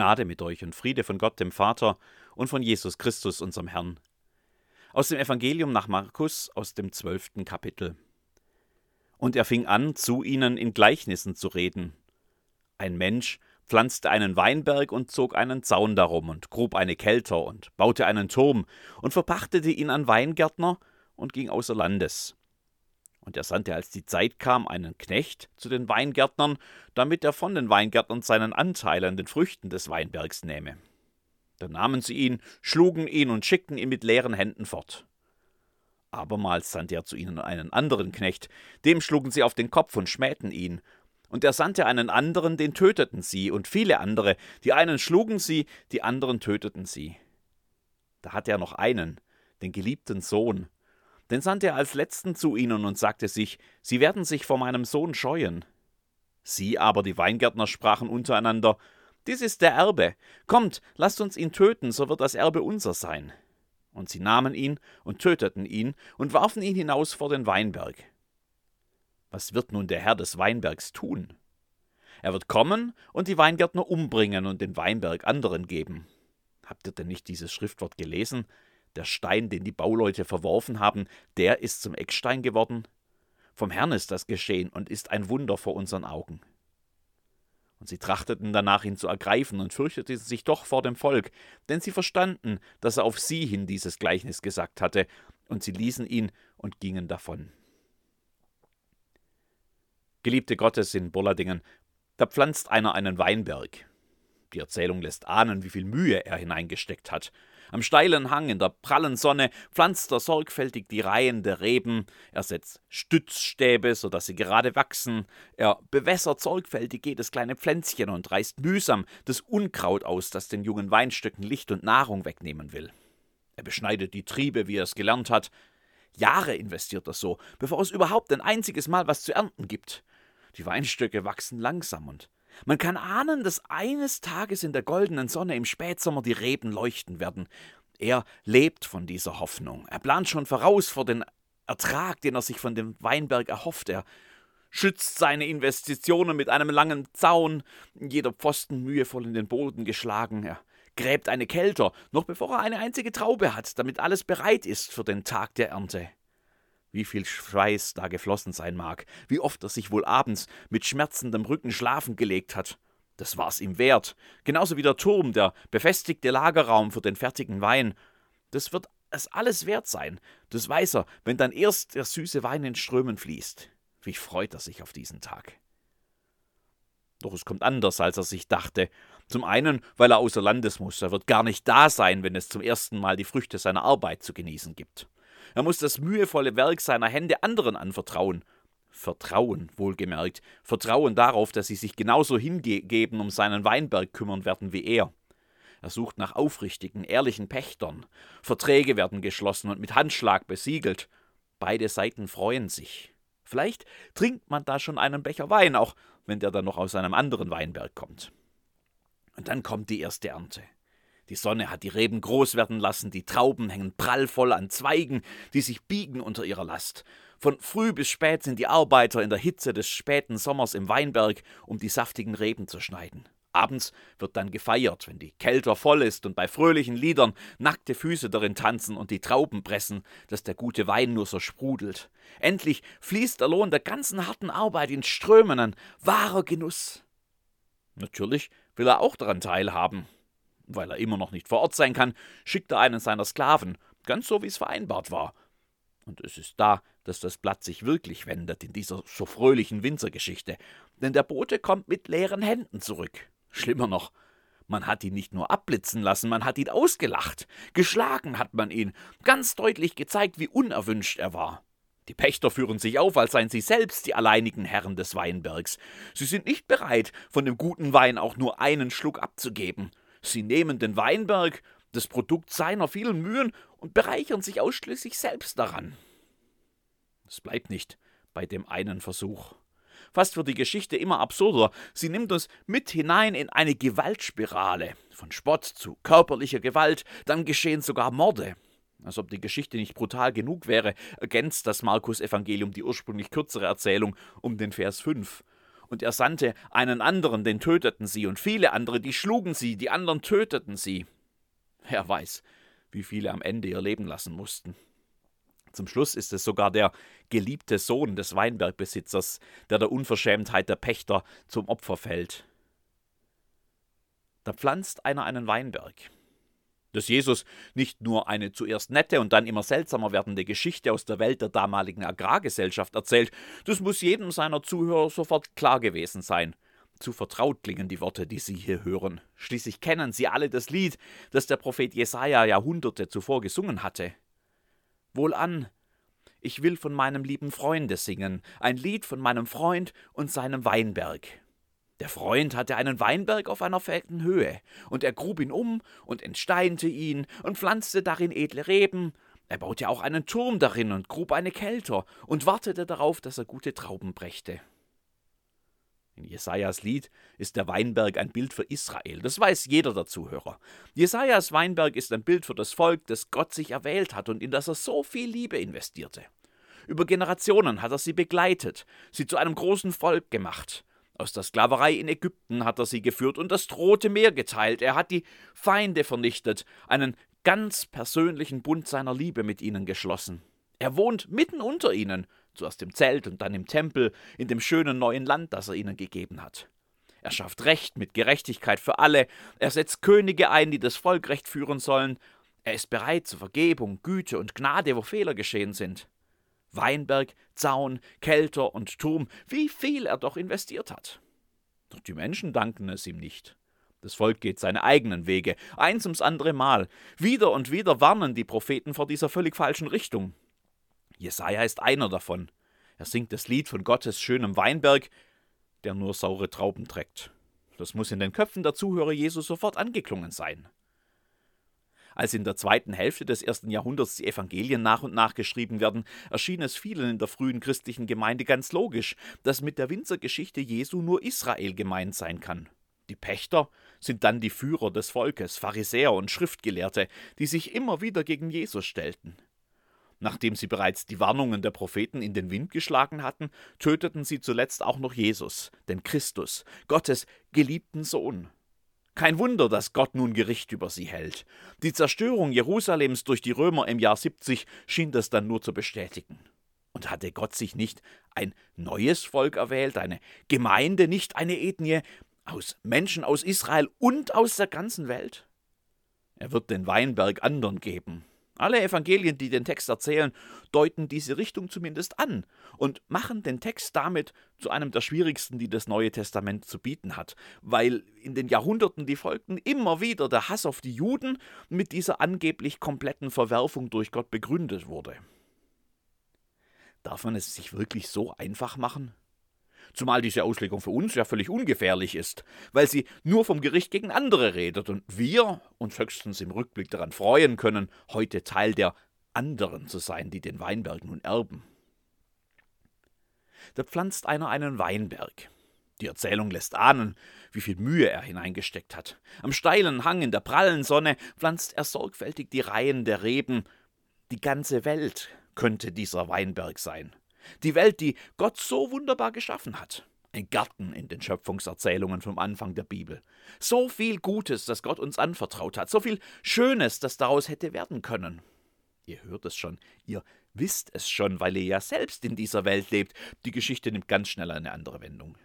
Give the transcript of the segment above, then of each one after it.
Gnade mit euch und Friede von Gott dem Vater und von Jesus Christus, unserem Herrn. Aus dem Evangelium nach Markus aus dem zwölften Kapitel. Und er fing an, zu ihnen in Gleichnissen zu reden. Ein Mensch pflanzte einen Weinberg und zog einen Zaun darum und grub eine Kelter und baute einen Turm und verpachtete ihn an Weingärtner und ging außer Landes. Und er sandte, als die Zeit kam, einen Knecht zu den Weingärtnern, damit er von den Weingärtnern seinen Anteil an den Früchten des Weinbergs nähme. Da nahmen sie ihn, schlugen ihn und schickten ihn mit leeren Händen fort. Abermals sandte er zu ihnen einen anderen Knecht, dem schlugen sie auf den Kopf und schmähten ihn. Und er sandte einen anderen, den töteten sie, und viele andere, die einen schlugen sie, die anderen töteten sie. Da hatte er noch einen, den geliebten Sohn, den sandte er als letzten zu ihnen und sagte sich, Sie werden sich vor meinem Sohn scheuen. Sie aber, die Weingärtner, sprachen untereinander, Dies ist der Erbe, kommt, lasst uns ihn töten, so wird das Erbe unser sein. Und sie nahmen ihn und töteten ihn und warfen ihn hinaus vor den Weinberg. Was wird nun der Herr des Weinbergs tun? Er wird kommen und die Weingärtner umbringen und den Weinberg anderen geben. Habt ihr denn nicht dieses Schriftwort gelesen? Der Stein, den die Bauleute verworfen haben, der ist zum Eckstein geworden. Vom Herrn ist das geschehen und ist ein Wunder vor unseren Augen. Und sie trachteten danach, ihn zu ergreifen und fürchteten sich doch vor dem Volk, denn sie verstanden, dass er auf sie hin dieses Gleichnis gesagt hatte, und sie ließen ihn und gingen davon. Geliebte Gottes in Bolladingen, da pflanzt einer einen Weinberg. Die Erzählung lässt ahnen, wie viel Mühe er hineingesteckt hat, am steilen Hang in der prallen Sonne pflanzt er sorgfältig die Reihen der Reben, er setzt Stützstäbe, so dass sie gerade wachsen, er bewässert sorgfältig jedes kleine Pflänzchen und reißt mühsam das Unkraut aus, das den jungen Weinstöcken Licht und Nahrung wegnehmen will. Er beschneidet die Triebe, wie er es gelernt hat. Jahre investiert er so, bevor es überhaupt ein einziges Mal was zu ernten gibt. Die Weinstöcke wachsen langsam und man kann ahnen, dass eines Tages in der goldenen Sonne im Spätsommer die Reben leuchten werden. Er lebt von dieser Hoffnung. Er plant schon voraus vor den Ertrag, den er sich von dem Weinberg erhofft. Er schützt seine Investitionen mit einem langen Zaun, jeder Pfosten mühevoll in den Boden geschlagen. Er gräbt eine Kelter, noch bevor er eine einzige Traube hat, damit alles bereit ist für den Tag der Ernte. Wie viel Schweiß da geflossen sein mag, wie oft er sich wohl abends mit schmerzendem Rücken schlafen gelegt hat. Das war's ihm wert. Genauso wie der Turm, der befestigte Lagerraum für den fertigen Wein. Das wird es alles wert sein. Das weiß er, wenn dann erst der süße Wein in Strömen fließt. Wie freut er sich auf diesen Tag. Doch es kommt anders, als er sich dachte. Zum einen, weil er außer Landes muss. Er wird gar nicht da sein, wenn es zum ersten Mal die Früchte seiner Arbeit zu genießen gibt. Er muss das mühevolle Werk seiner Hände anderen anvertrauen. Vertrauen, wohlgemerkt. Vertrauen darauf, dass sie sich genauso hingeben um seinen Weinberg kümmern werden wie er. Er sucht nach aufrichtigen, ehrlichen Pächtern. Verträge werden geschlossen und mit Handschlag besiegelt. Beide Seiten freuen sich. Vielleicht trinkt man da schon einen Becher Wein, auch wenn der dann noch aus einem anderen Weinberg kommt. Und dann kommt die erste Ernte. Die Sonne hat die Reben groß werden lassen, die Trauben hängen prallvoll an Zweigen, die sich biegen unter ihrer Last. Von früh bis spät sind die Arbeiter in der Hitze des späten Sommers im Weinberg, um die saftigen Reben zu schneiden. Abends wird dann gefeiert, wenn die Kelter voll ist und bei fröhlichen Liedern nackte Füße darin tanzen und die Trauben pressen, dass der gute Wein nur so sprudelt. Endlich fließt der Lohn der ganzen harten Arbeit in Strömen an, wahrer Genuss. Natürlich will er auch daran teilhaben, weil er immer noch nicht vor Ort sein kann, schickt er einen seiner Sklaven, ganz so wie es vereinbart war. Und es ist da, dass das Blatt sich wirklich wendet in dieser so fröhlichen Winzergeschichte, denn der Bote kommt mit leeren Händen zurück. Schlimmer noch, man hat ihn nicht nur abblitzen lassen, man hat ihn ausgelacht. Geschlagen hat man ihn, ganz deutlich gezeigt, wie unerwünscht er war. Die Pächter führen sich auf, als seien sie selbst die alleinigen Herren des Weinbergs. Sie sind nicht bereit, von dem guten Wein auch nur einen Schluck abzugeben. Sie nehmen den Weinberg, das Produkt seiner vielen Mühen, und bereichern sich ausschließlich selbst daran. Es bleibt nicht bei dem einen Versuch. Fast wird die Geschichte immer absurder. Sie nimmt uns mit hinein in eine Gewaltspirale. Von Spott zu körperlicher Gewalt, dann geschehen sogar Morde. Als ob die Geschichte nicht brutal genug wäre, ergänzt das Markus Evangelium die ursprünglich kürzere Erzählung um den Vers 5. Und er sandte einen anderen, den töteten sie, und viele andere, die schlugen sie, die anderen töteten sie. Wer weiß, wie viele am Ende ihr Leben lassen mussten. Zum Schluss ist es sogar der geliebte Sohn des Weinbergbesitzers, der der Unverschämtheit der Pächter zum Opfer fällt. Da pflanzt einer einen Weinberg. Dass Jesus nicht nur eine zuerst nette und dann immer seltsamer werdende Geschichte aus der Welt der damaligen Agrargesellschaft erzählt, das muss jedem seiner Zuhörer sofort klar gewesen sein. Zu vertraut klingen die Worte, die Sie hier hören. Schließlich kennen Sie alle das Lied, das der Prophet Jesaja Jahrhunderte zuvor gesungen hatte. Wohlan, ich will von meinem lieben Freunde singen, ein Lied von meinem Freund und seinem Weinberg. Der Freund hatte einen Weinberg auf einer fetten Höhe, und er grub ihn um und entsteinte ihn und pflanzte darin edle Reben. Er baute auch einen Turm darin und grub eine Kelter und wartete darauf, dass er gute Trauben brächte. In Jesajas Lied ist der Weinberg ein Bild für Israel. Das weiß jeder der Zuhörer. Jesajas Weinberg ist ein Bild für das Volk, das Gott sich erwählt hat und in das er so viel Liebe investierte. Über Generationen hat er sie begleitet, sie zu einem großen Volk gemacht. Aus der Sklaverei in Ägypten hat er sie geführt und das Rote Meer geteilt. Er hat die Feinde vernichtet, einen ganz persönlichen Bund seiner Liebe mit ihnen geschlossen. Er wohnt mitten unter ihnen, zuerst im Zelt und dann im Tempel, in dem schönen neuen Land, das er ihnen gegeben hat. Er schafft Recht mit Gerechtigkeit für alle, er setzt Könige ein, die das Volk recht führen sollen, er ist bereit zur Vergebung, Güte und Gnade, wo Fehler geschehen sind. Weinberg, Zaun, Kelter und Turm, wie viel er doch investiert hat. Doch die Menschen danken es ihm nicht. Das Volk geht seine eigenen Wege, eins ums andere Mal. Wieder und wieder warnen die Propheten vor dieser völlig falschen Richtung. Jesaja ist einer davon. Er singt das Lied von Gottes schönem Weinberg, der nur saure Trauben trägt. Das muss in den Köpfen der Zuhörer Jesu sofort angeklungen sein. Als in der zweiten Hälfte des ersten Jahrhunderts die Evangelien nach und nach geschrieben werden, erschien es vielen in der frühen christlichen Gemeinde ganz logisch, dass mit der Winzergeschichte Jesu nur Israel gemeint sein kann. Die Pächter sind dann die Führer des Volkes, Pharisäer und Schriftgelehrte, die sich immer wieder gegen Jesus stellten. Nachdem sie bereits die Warnungen der Propheten in den Wind geschlagen hatten, töteten sie zuletzt auch noch Jesus, den Christus, Gottes geliebten Sohn. Kein Wunder, dass Gott nun Gericht über sie hält. Die Zerstörung Jerusalems durch die Römer im Jahr 70 schien das dann nur zu bestätigen. Und hatte Gott sich nicht ein neues Volk erwählt, eine Gemeinde, nicht eine Ethnie, aus Menschen aus Israel und aus der ganzen Welt? Er wird den Weinberg andern geben, alle Evangelien, die den Text erzählen, deuten diese Richtung zumindest an und machen den Text damit zu einem der schwierigsten, die das Neue Testament zu bieten hat, weil in den Jahrhunderten, die folgten, immer wieder der Hass auf die Juden mit dieser angeblich kompletten Verwerfung durch Gott begründet wurde. Darf man es sich wirklich so einfach machen? Zumal diese Auslegung für uns ja völlig ungefährlich ist, weil sie nur vom Gericht gegen andere redet und wir uns höchstens im Rückblick daran freuen können, heute Teil der anderen zu sein, die den Weinberg nun erben. Da pflanzt einer einen Weinberg. Die Erzählung lässt ahnen, wie viel Mühe er hineingesteckt hat. Am steilen Hang in der prallen Sonne pflanzt er sorgfältig die Reihen der Reben. Die ganze Welt könnte dieser Weinberg sein. Die Welt, die Gott so wunderbar geschaffen hat. Ein Garten in den Schöpfungserzählungen vom Anfang der Bibel. So viel Gutes, das Gott uns anvertraut hat. So viel Schönes, das daraus hätte werden können. Ihr hört es schon, ihr wisst es schon, weil ihr ja selbst in dieser Welt lebt. Die Geschichte nimmt ganz schnell eine andere Wendung.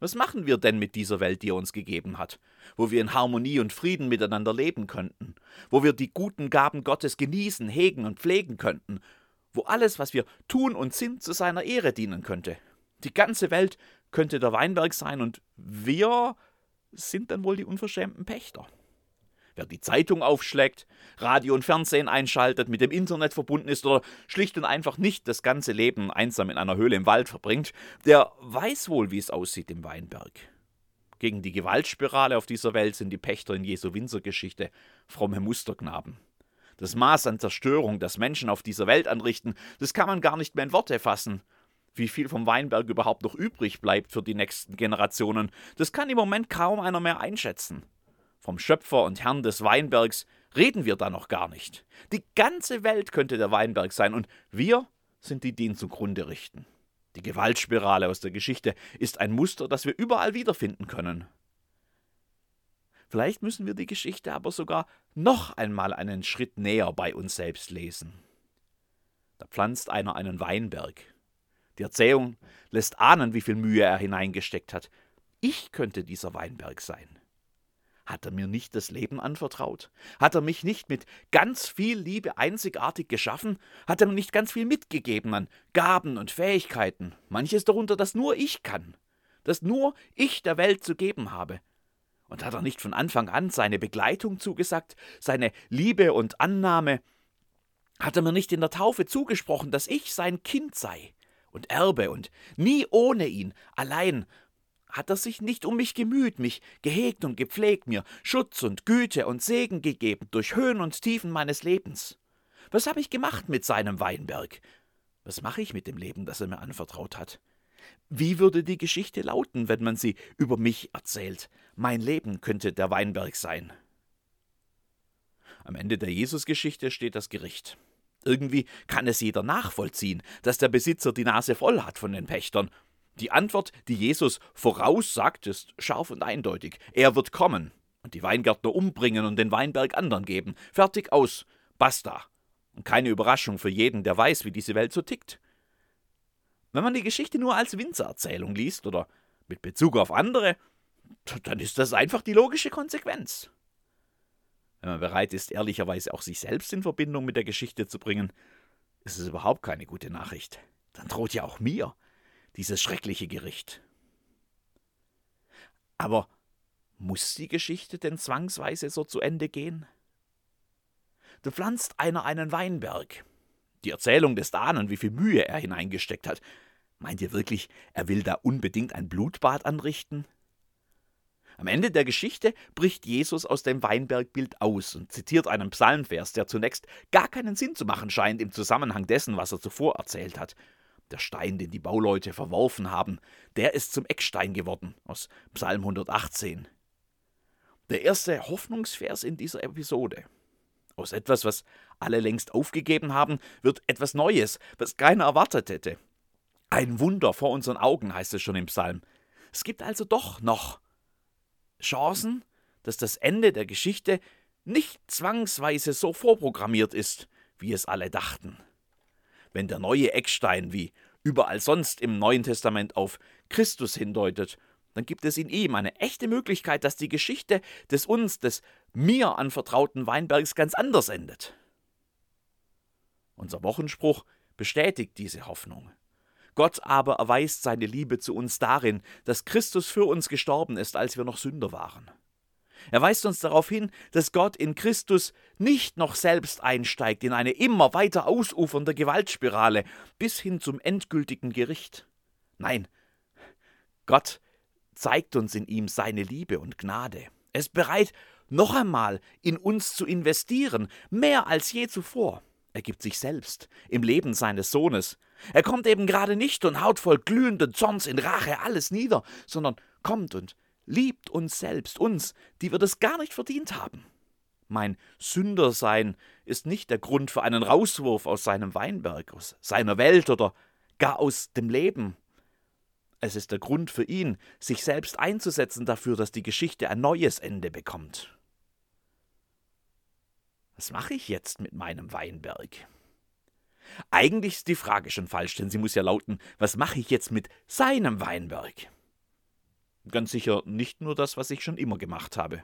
Was machen wir denn mit dieser Welt, die er uns gegeben hat, wo wir in Harmonie und Frieden miteinander leben könnten, wo wir die guten Gaben Gottes genießen, hegen und pflegen könnten wo alles, was wir tun und sind, zu seiner Ehre dienen könnte. Die ganze Welt könnte der Weinberg sein und wir sind dann wohl die unverschämten Pächter. Wer die Zeitung aufschlägt, Radio und Fernsehen einschaltet, mit dem Internet verbunden ist oder schlicht und einfach nicht das ganze Leben einsam in einer Höhle im Wald verbringt, der weiß wohl, wie es aussieht im Weinberg. Gegen die Gewaltspirale auf dieser Welt sind die Pächter in Jesu Winzergeschichte fromme Musterknaben. Das Maß an Zerstörung, das Menschen auf dieser Welt anrichten, das kann man gar nicht mehr in Worte fassen. Wie viel vom Weinberg überhaupt noch übrig bleibt für die nächsten Generationen, das kann im Moment kaum einer mehr einschätzen. Vom Schöpfer und Herrn des Weinbergs reden wir da noch gar nicht. Die ganze Welt könnte der Weinberg sein und wir sind die, die ihn zugrunde richten. Die Gewaltspirale aus der Geschichte ist ein Muster, das wir überall wiederfinden können. Vielleicht müssen wir die Geschichte aber sogar noch einmal einen Schritt näher bei uns selbst lesen. Da pflanzt einer einen Weinberg. Die Erzählung lässt ahnen, wie viel Mühe er hineingesteckt hat. Ich könnte dieser Weinberg sein. Hat er mir nicht das Leben anvertraut? Hat er mich nicht mit ganz viel Liebe einzigartig geschaffen? Hat er mir nicht ganz viel mitgegeben an Gaben und Fähigkeiten? Manches darunter, das nur ich kann, das nur ich der Welt zu geben habe. Und hat er nicht von Anfang an seine Begleitung zugesagt, seine Liebe und Annahme? Hat er mir nicht in der Taufe zugesprochen, dass ich sein Kind sei und Erbe und nie ohne ihn, allein hat er sich nicht um mich gemüht, mich gehegt und gepflegt, mir Schutz und Güte und Segen gegeben durch Höhen und Tiefen meines Lebens? Was habe ich gemacht mit seinem Weinberg? Was mache ich mit dem Leben, das er mir anvertraut hat? Wie würde die Geschichte lauten, wenn man sie über mich erzählt? Mein Leben könnte der Weinberg sein. Am Ende der Jesusgeschichte steht das Gericht. Irgendwie kann es jeder nachvollziehen, dass der Besitzer die Nase voll hat von den Pächtern die Antwort, die Jesus voraussagt, ist scharf und eindeutig. Er wird kommen und die Weingärtner umbringen und den Weinberg anderen geben. Fertig aus. Basta. Und keine Überraschung für jeden, der weiß, wie diese Welt so tickt. Wenn man die Geschichte nur als Winzererzählung liest oder mit Bezug auf andere, dann ist das einfach die logische Konsequenz. Wenn man bereit ist, ehrlicherweise auch sich selbst in Verbindung mit der Geschichte zu bringen, ist es überhaupt keine gute Nachricht. Dann droht ja auch mir dieses schreckliche Gericht. Aber muss die Geschichte denn zwangsweise so zu Ende gehen? Da pflanzt einer einen Weinberg. Die Erzählung des Ahnen, wie viel Mühe er hineingesteckt hat. Meint ihr wirklich, er will da unbedingt ein Blutbad anrichten? Am Ende der Geschichte bricht Jesus aus dem Weinbergbild aus und zitiert einen Psalmvers, der zunächst gar keinen Sinn zu machen scheint im Zusammenhang dessen, was er zuvor erzählt hat. Der Stein, den die Bauleute verworfen haben, der ist zum Eckstein geworden, aus Psalm 118. Der erste Hoffnungsvers in dieser Episode. Aus etwas, was alle längst aufgegeben haben, wird etwas Neues, was keiner erwartet hätte. Ein Wunder vor unseren Augen, heißt es schon im Psalm. Es gibt also doch noch Chancen, dass das Ende der Geschichte nicht zwangsweise so vorprogrammiert ist, wie es alle dachten wenn der neue Eckstein wie überall sonst im Neuen Testament auf Christus hindeutet, dann gibt es in ihm eine echte Möglichkeit, dass die Geschichte des uns, des mir anvertrauten Weinbergs ganz anders endet. Unser Wochenspruch bestätigt diese Hoffnung. Gott aber erweist seine Liebe zu uns darin, dass Christus für uns gestorben ist, als wir noch Sünder waren. Er weist uns darauf hin, dass Gott in Christus nicht noch selbst einsteigt in eine immer weiter ausufernde Gewaltspirale bis hin zum endgültigen Gericht. Nein, Gott zeigt uns in ihm seine Liebe und Gnade. Er ist bereit, noch einmal in uns zu investieren, mehr als je zuvor. Er gibt sich selbst im Leben seines Sohnes. Er kommt eben gerade nicht und haut voll glühenden Zorns in Rache alles nieder, sondern kommt und liebt uns selbst, uns, die wir das gar nicht verdient haben. Mein Sündersein ist nicht der Grund für einen Rauswurf aus seinem Weinberg, aus seiner Welt oder gar aus dem Leben. Es ist der Grund für ihn, sich selbst einzusetzen dafür, dass die Geschichte ein neues Ende bekommt. Was mache ich jetzt mit meinem Weinberg? Eigentlich ist die Frage schon falsch, denn sie muss ja lauten, was mache ich jetzt mit seinem Weinberg? Ganz sicher nicht nur das, was ich schon immer gemacht habe.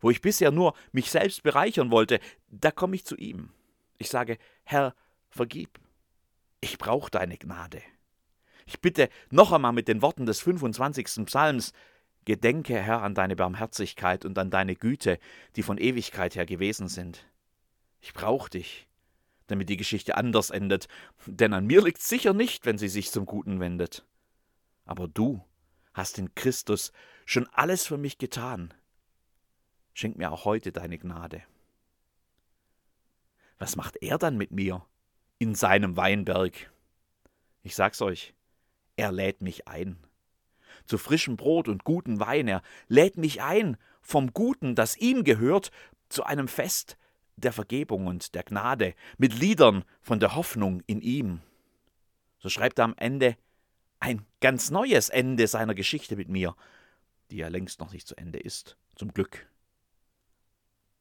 Wo ich bisher nur mich selbst bereichern wollte, da komme ich zu ihm. Ich sage, Herr, vergib. Ich brauche deine Gnade. Ich bitte noch einmal mit den Worten des 25. Psalms, Gedenke, Herr, an deine Barmherzigkeit und an deine Güte, die von Ewigkeit her gewesen sind. Ich brauche dich, damit die Geschichte anders endet, denn an mir liegt sicher nicht, wenn sie sich zum Guten wendet. Aber du, hast in Christus schon alles für mich getan. Schenk mir auch heute deine Gnade. Was macht er dann mit mir in seinem Weinberg? Ich sag's euch, er lädt mich ein. Zu frischem Brot und guten Wein, er lädt mich ein, vom Guten, das ihm gehört, zu einem Fest der Vergebung und der Gnade, mit Liedern von der Hoffnung in ihm. So schreibt er am Ende ein ganz neues Ende seiner Geschichte mit mir, die ja längst noch nicht zu Ende ist, zum Glück.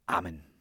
Amen.